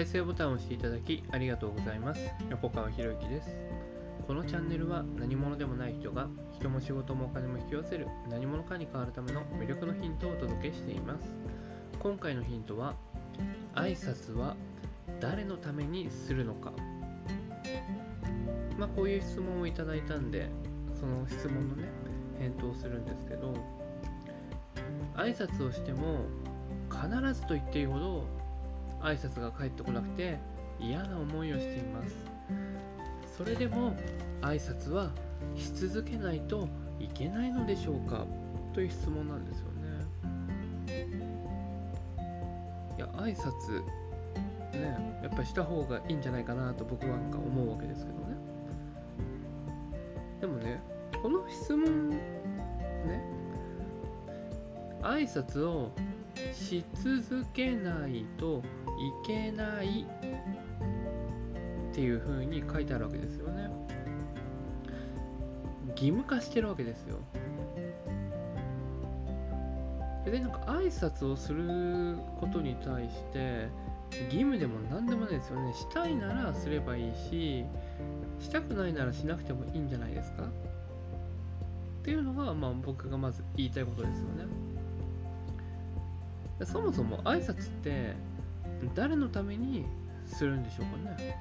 再生ボタンを押していただきありがとうございます。横川博之です。このチャンネルは何者でもない人が人も仕事もお金も引き寄せる何者かに変わるための魅力のヒントをお届けしています。今回のヒントは挨拶は誰のためにするのか。まあこういう質問をいただいたんでその質問のね返答をするんですけど挨拶をしても必ずと言っていいほど挨拶が返ってこなくて嫌な思いをしています。それでも挨拶はし続けないといけないのでしょうか？という質問なんですよね。いや挨拶ねやっぱりした方がいいんじゃないかなと僕はなんか思うわけですけどね。でもねこの質問ね挨拶をし続けないといけないっていう風に書いてあるわけですよね。義務化してるわけですよ。でなんか挨拶をすることに対して義務でも何でもないですよね。したいならすればいいししたくないならしなくてもいいんじゃないですか。っていうのが、まあ、僕がまず言いたいことですよね。そもそも挨拶って誰のためにするんでしょうかね？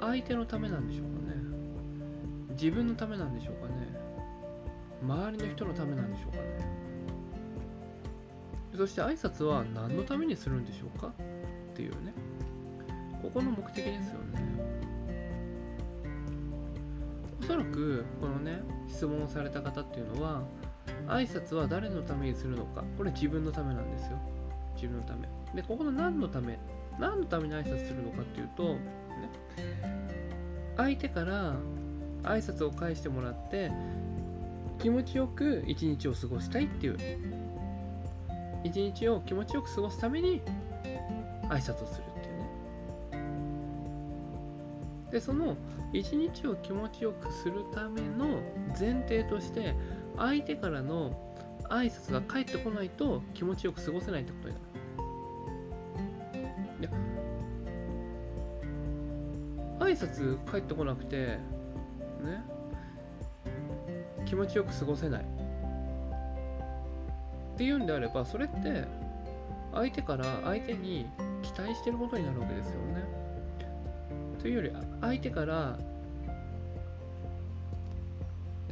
相手のためなんでしょうかね？自分のためなんでしょうかね？周りの人のためなんでしょうかね？そして挨拶は何のためにするんでしょうか？っていうね。ここの目的ですよね。おそらくこのね質問をされた方っていうのは挨拶は誰のためにするのか。これ自分のためなんですよ。自分のため。でここの何のため何のために挨拶するのかっていうと、ね、相手から挨拶を返してもらって気持ちよく一日を過ごしたいっていう。一日を気持ちよく過ごすために挨拶をするっていうね。でその一日を気持ちよくするための前提として相手からの挨拶が返ってこないと気持ちよく過ごせないってことになる。挨拶返ってこなくてね気持ちよく過ごせないっていうんであればそれって相手から相手に期待してることになるわけですよね。というより相手から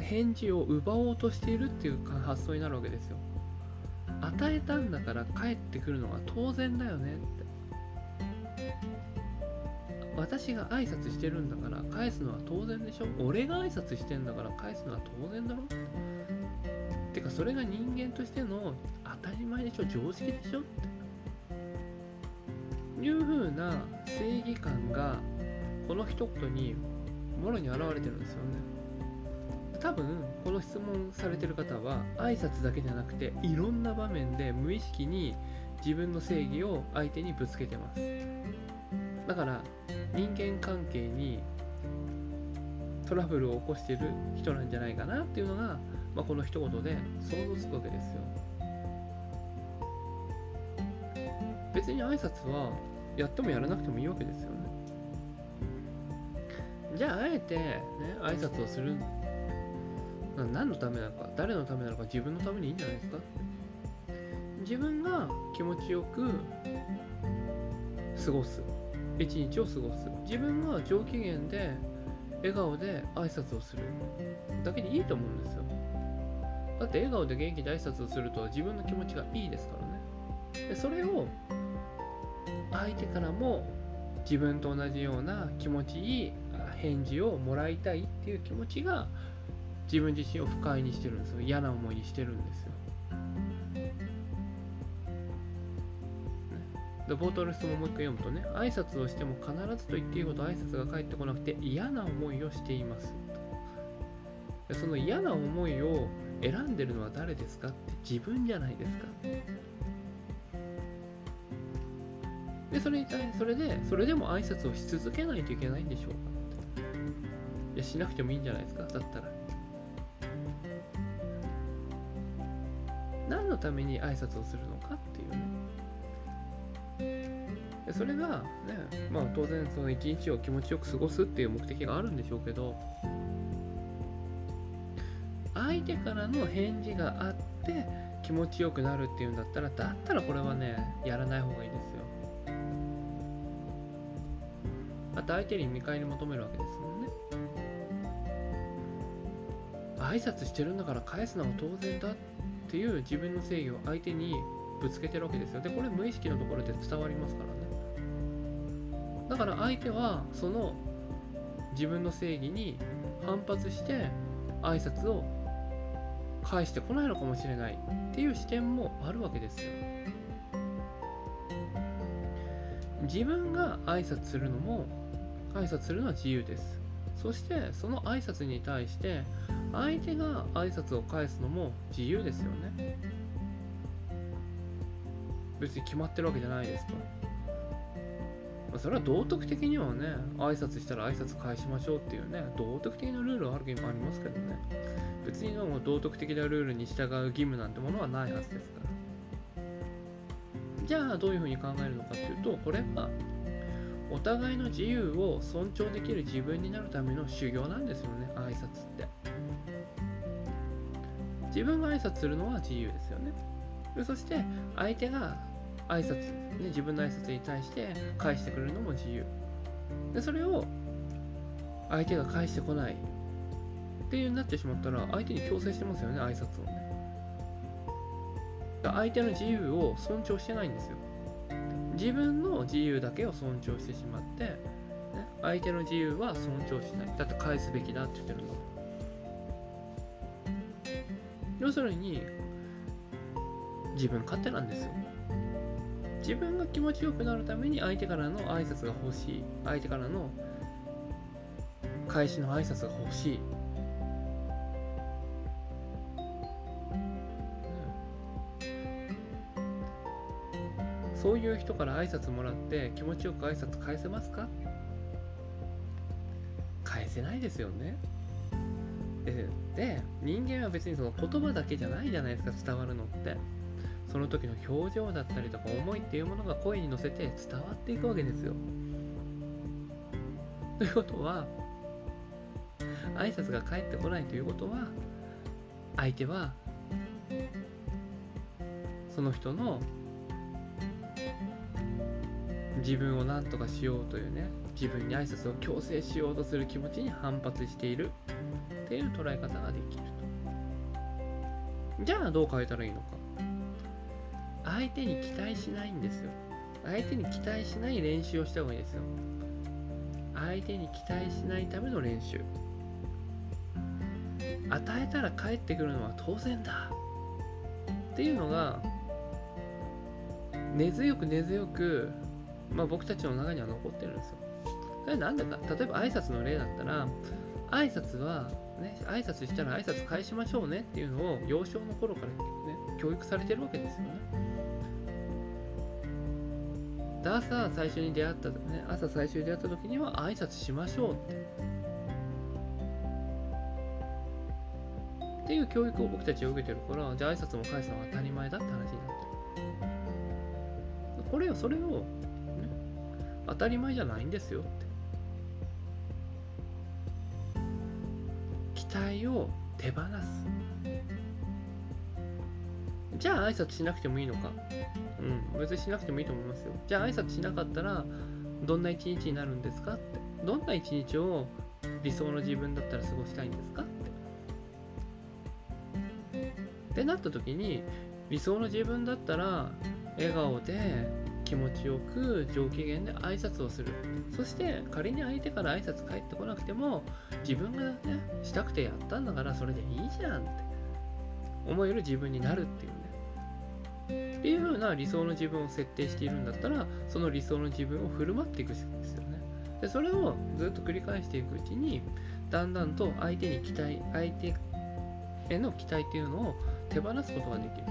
返事を奪おうとしているっていう発想になるわけですよ。与えたんだから帰ってくるのが当然だよねって。私が挨拶してるんだから返すのは当然でしょ。俺が挨拶してんだから返すのは当然だろ。てかそれが人間としての当たり前でしょ。常識でしょ。っていう風な正義感がこの一言にもろに現れてるんですよね。多分この質問されてる方は挨拶だけじゃなくていろんな場面で無意識に自分の正義を相手にぶつけてます。だから人間関係にトラブルを起こしてる人なんじゃないかなっていうのが、まあ、この一言で想像つくわけですよ。別に挨拶はやってもやらなくてもいいわけですよね。じゃああえてね挨拶をする何のためなのか誰のためなのか自分のためにいいんじゃないですか？自分が気持ちよく過ごす。一日を過ごす。自分が上機嫌で笑顔で挨拶をする。だけでいいと思うんですよ。だって笑顔で元気で挨拶をすると自分の気持ちがいいですからね。でそれを相手からも自分と同じような気持ちいい返事をもらいたいっていう気持ちが自分自身を不快にしてるんです。よ嫌な思いにしてるんですよ。で冒頭の質問をもう一回読むとね挨拶をしても必ずと言っていいほど挨拶が返ってこなくて嫌な思いをしていますでその嫌な思いを選んでるのは誰ですかって自分じゃないですか。でそれに対それでそれでも挨拶をし続けないといけないんでしょうかいやしなくてもいいんじゃないですか。だったら。のために挨拶をするのかっていうね。でそれがねまあ当然その一日を気持ちよく過ごすっていう目的があるんでしょうけど相手からの返事があって気持ちよくなるっていうんだったらだったらこれはねやらない方がいいですよ。あと相手に見返り求めるわけですもんね。挨拶してるんだから返すのは当然だっていう自分の正義を相手にぶつけてるわけですよ。でこれ無意識のところで伝わりますからね。だから相手はその自分の正義に反発して挨拶を返してこないのかもしれないっていう視点もあるわけですよ。自分が挨拶するのも挨拶するのは自由です。そしてその挨拶に対して相手が挨拶を返すのも自由ですよね。別に決まってるわけじゃないですか。それは道徳的にはね挨拶したら挨拶返しましょうっていうね道徳的なルールはあるけどありますけどね。別にも道徳的なルールに従う義務なんてものはないはずですから。じゃあどういうふうに考えるのかっていうとこれはお互いの自由を尊重できる自分になるための修行なんですよね挨拶って。自分が挨拶するのは自由ですよね。そして相手が挨拶、ね、自分の挨拶に対して返してくれるのも自由。でそれを相手が返してこないっていうになってしまったら相手に強制してますよね挨拶を。ね相手の自由を尊重してないんですよ。自分の自由だけを尊重してしまって、ね、相手の自由は尊重しない。だって返すべきだって言ってるんだもん要するに自分勝手なんですよ自分が気持ちよくなるために相手からの挨拶が欲しい。相手からの返しの挨拶が欲しい。そういう人から挨拶もらって気持ちよく挨拶返せますか？返せないですよね。で人間は別にその言葉だけじゃないじゃないですか伝わるのって。その時の表情だったりとか思いっていうものが声に乗せて伝わっていくわけですよ。ということは挨拶が返ってこないということは相手はその人の自分を何とかしようというね自分に挨拶を強制しようとする気持ちに反発している。っていう捉え方ができると。じゃあどう変えたらいいのか。相手に期待しないんですよ。相手に期待しない練習をした方がいいですよ。相手に期待しないための練習。与えたら帰ってくるのは当然だ。っていうのが根強く根強くまあ、僕たちの中には残ってるんですよ。それなんでか。例えば挨拶の例だったら挨拶はね挨拶したら挨拶返しましょうねっていうのを幼少の頃からね教育されてるわけですよね。で朝最初に出会ったね朝最初に出会った時には挨拶しましょうって。っていう教育を僕たちは受けてるからじゃあ挨拶も返すのは当たり前だって話になってる。これをそれを当たり前じゃないんですよって。期待を手放す。じゃあ挨拶しなくてもいいのか。うん別にしなくてもいいと思いますよ。じゃあ挨拶しなかったらどんな一日になるんですかって。どんな一日を理想の自分だったら過ごしたいんですかって。ってなった時に理想の自分だったら笑顔で気持ちよく上機嫌で挨拶をする。そして仮に相手から挨拶返ってこなくても自分がねしたくてやったんだからそれでいいじゃんって思える自分になるっていうね。っていう風な理想の自分を設定しているんだったらその理想の自分を振る舞っていくんですよね。でそれをずっと繰り返していくうちにだんだんと相手に期待相手への期待っていうのを手放すことができる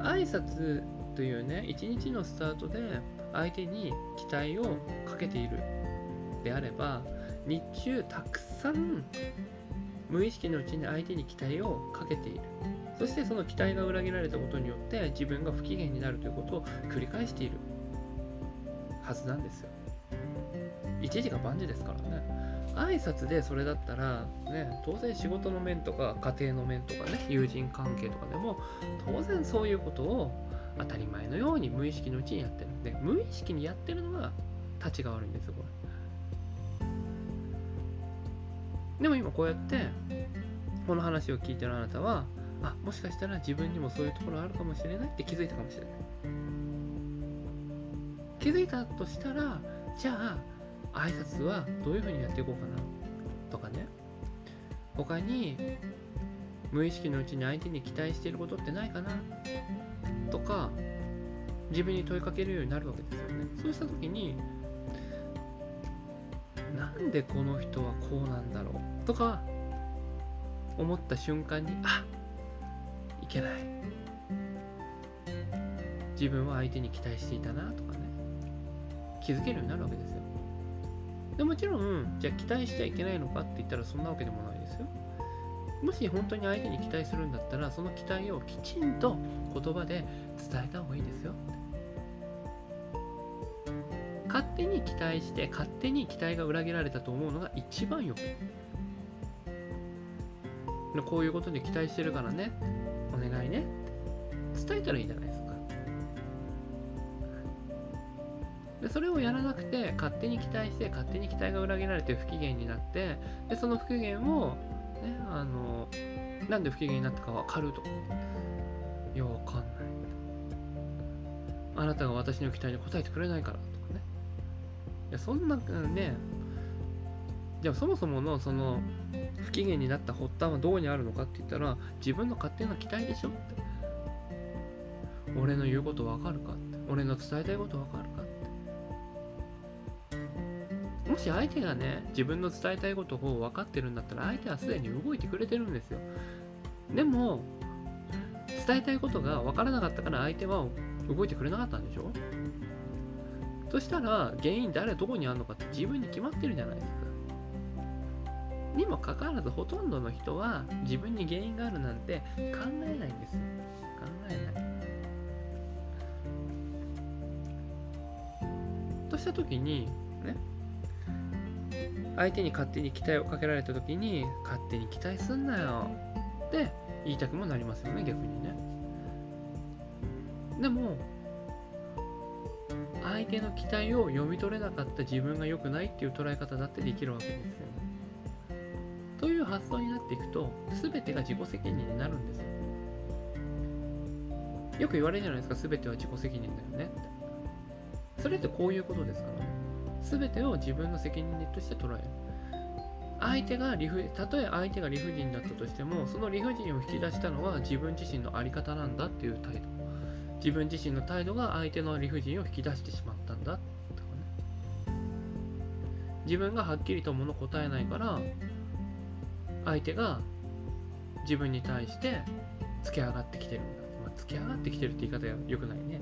挨拶というね一日のスタートで相手に期待をかけているであれば日中たくさん無意識のうちに相手に期待をかけている。そしてその期待が裏切られたことによって自分が不機嫌になるということを繰り返しているはずなんですよ。一時が万事ですからね。挨拶でそれだったら、ね、当然仕事の面とか家庭の面とかね友人関係とかでも当然そういうことを当たり前のように無意識のうちにやってる。で無意識にやってるのが立ちが悪いんですよこれ。でも今こうやってこの話を聞いてるあなたはあもしかしたら自分にもそういうところあるかもしれないって気づいたかもしれない。気づいたとしたらじゃあ挨拶はどういうふうにやっていこうかなとかね。他に無意識のうちに相手に期待していることってないかな。とか自分に問いかけるようになるわけですよね。そうした時になんでこの人はこうなんだろう？とか思った瞬間にあいけない。自分は相手に期待していたなとかね。気づけるようになるわけですよ。でもちろん、じゃあ期待しちゃいけないのかって言ったらそんなわけでもないですよ。もし本当に相手に期待するんだったら、その期待をきちんと言葉で伝えた方がいいですよ。勝手に期待して、勝手に期待が裏切られたと思うのが一番よくこういうことで期待してるからね、お願いね伝えたらいいじゃないですか。でそれをやらなくて勝手に期待して勝手に期待が裏切られて不機嫌になってでその不機嫌を、ね、あのなんで不機嫌になったか分かると。いや分かんない。あなたが私の期待に応えてくれないからとかね。いやそんなね。じゃあそもそものその不機嫌になった発端はどこにあるのかって言ったら自分の勝手な期待でしょって。俺の言うこと分かるかって。俺の伝えたいこと分かる。もし相手がね、自分の伝えたいことを分かってるんだったら、相手はすでに動いてくれてるんですよ。でも、伝えたいことが分からなかったから相手は動いてくれなかったんでしょ？そしたら、原因誰どこにあるのかって自分に決まってるじゃないですか。にもかかわらず、ほとんどの人は自分に原因があるなんて考えないんですよ。考えない。としたときに、相手に勝手に期待をかけられた時に勝手に期待すんなよ。って言いたくもなりますよね逆にね。でも相手の期待を読み取れなかった自分が良くないっていう捉え方だってできるわけですよね。という発想になっていくと全てが自己責任になるんですよ。よく言われるじゃないですか全ては自己責任だよねそれってこういうことですからね。全てを自分の責任として捉える。相手が理不たとえ相手が理不尽だったとしてもその理不尽を引き出したのは自分自身の在り方なんだっていう態度。自分自身の態度が相手の理不尽を引き出してしまったんだ。とかね自分がはっきりと物答えないから相手が自分に対してつけ上がってきてるんだ、まあ、つけ上がってきてるって言い方は良くないね。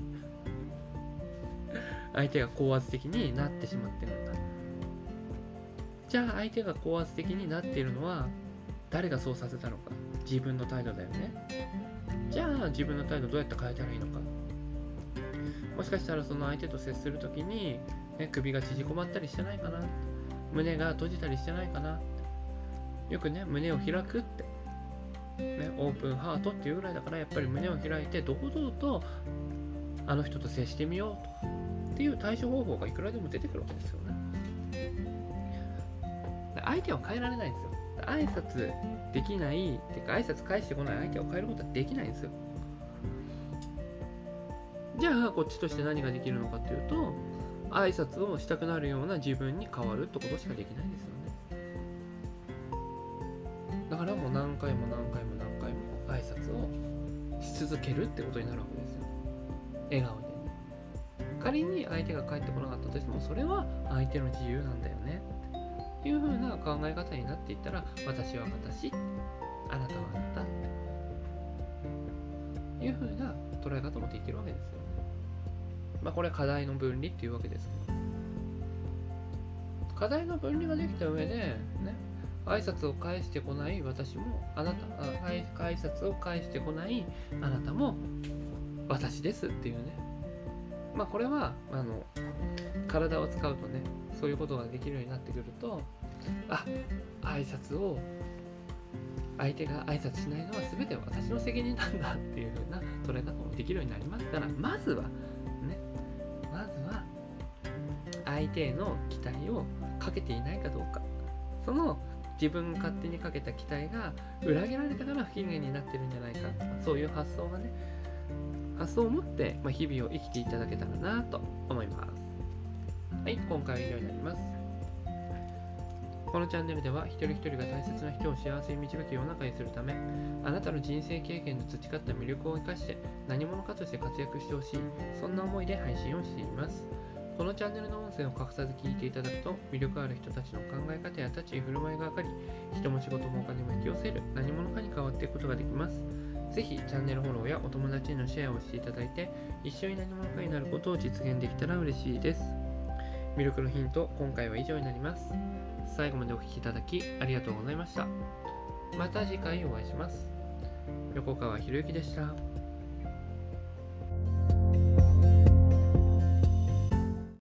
相手が高圧的になってしまってるんだ。じゃあ相手が高圧的になっているのは誰がそうさせたのか。自分の態度だよね。じゃあ自分の態度どうやって変えたらいいのか。もしかしたらその相手と接する時に、ね、首が縮こまったりしてないかな。胸が閉じたりしてないかな。よくね胸を開くって、ね、オープンハートっていうぐらいだからやっぱり胸を開いて堂々とあの人と接してみようと。っていう対処方法がいくらでも出てくるわけですよね。相手は変えられないんですよ。挨拶できない、ってか挨拶返してこない相手を変えることはできないんですよ。じゃあ、こっちとして何ができるのかっていうと、挨拶をしたくなるような自分に変わるってことしかできないんですよね。だからもう何回も何回も何回も挨拶をし続けるってことになるわけですよ。笑顔で。仮に相手が帰ってこなかったとしてもそれは相手の自由なんだよね。っていう風な考え方になっていったら私は私あなたはあなた。っていう風な捉え方もできるわけです。よねまあこれは課題の分離っていうわけです。けど課題の分離ができた上でね挨拶を返してこない私もあなた挨拶を返してこないあなたも私ですっていうね。まあこれはあの体を使うとねそういうことができるようになってくるとあ挨拶を相手が挨拶しないのは全て私の責任なんだっていう風な捉え方もできるようになりますからまずはねまずは相手への期待をかけていないかどうか。その自分勝手にかけた期待が裏切られたから不機嫌になってるんじゃないかそういう発想がね発想を持って、まあ、日々を生きていただけたらなと思います。はい今回は以上になります。このチャンネルでは一人一人が大切な人を幸せに導き世の中にするためあなたの人生経験の培った魅力を生かして何者かとして活躍してほしいそんな思いで配信をしています。このチャンネルの音声を隠さず聞いていただくと魅力ある人たちの考え方や立ち居振る舞いが分かり人も仕事もお金も引き寄せる何者かに変わっていくことができます。ぜひチャンネルフォローやお友達へのシェアをしていただいて一緒に何者かになることを実現できたら嬉しいです。魅力のヒント今回は以上になります。最後までお聴きいただきありがとうございました。また次回お会いします。横川博之でした。